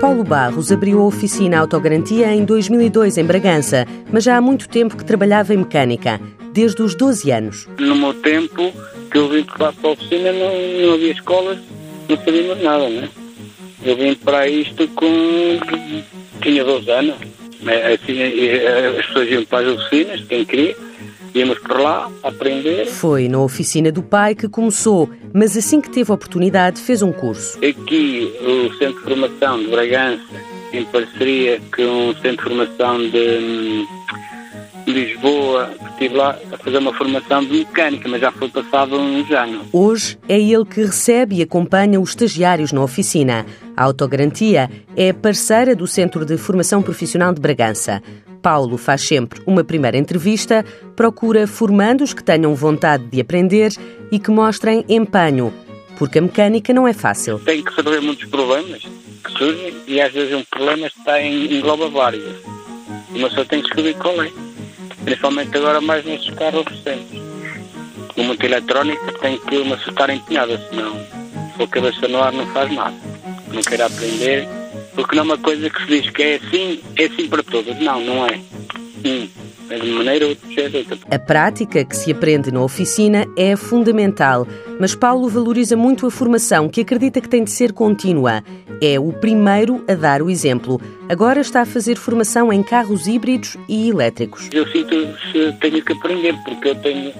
Paulo Barros abriu a oficina Autogarantia em 2002 em Bragança, mas já há muito tempo que trabalhava em mecânica, desde os 12 anos. No meu tempo, que eu vim para a oficina, não, não havia escolas, não sabíamos nada, né? Eu vim para isto com. tinha 12 anos. Assim, as pessoas iam para as oficinas, quem queria, por lá aprender. Foi na oficina do pai que começou, mas assim que teve a oportunidade fez um curso. Aqui, o Centro de Formação de Bragança, em parceria com o Centro de Formação de hum, Lisboa, estive lá a fazer uma formação de mecânica, mas já foi passado uns anos. Hoje é ele que recebe e acompanha os estagiários na oficina. A Autogarantia é parceira do Centro de Formação Profissional de Bragança. Paulo faz sempre uma primeira entrevista, procura formandos que tenham vontade de aprender e que mostrem empenho, porque a mecânica não é fácil. Tem que resolver muitos problemas que surgem e às vezes um problema está em engloba vários. Uma só tem que descobrir qual é principalmente agora mais nesses carros recentes. No muito eletrónico tem que uma estar empenhada, senão se for cabeça no ar não faz nada. Não quero aprender, porque não é uma coisa que se diz que é assim, é assim para todos. Não, não é. Um é de maneira, outro é de outra. A prática que se aprende na oficina é fundamental, mas Paulo valoriza muito a formação, que acredita que tem de ser contínua. É o primeiro a dar o exemplo. Agora está a fazer formação em carros híbridos e elétricos. Eu sinto que tenho que aprender, porque eu tenho,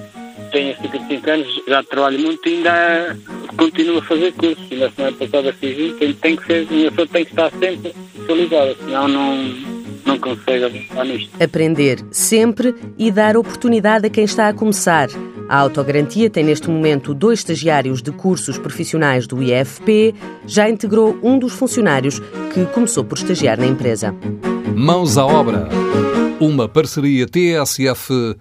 tenho 55 anos, já trabalho muito e ainda continuo a fazer cursos. Ainda semana passada fiz isso, tem que ser, uma pessoa tem que estar sempre atualizada, senão não não consegue avançar nisto. Aprender sempre e dar oportunidade a quem está a começar. A Autogarantia tem neste momento dois estagiários de cursos profissionais do IFP, já integrou um dos funcionários que começou por estagiar na empresa. Mãos à obra. Uma parceria TSF-IEFP.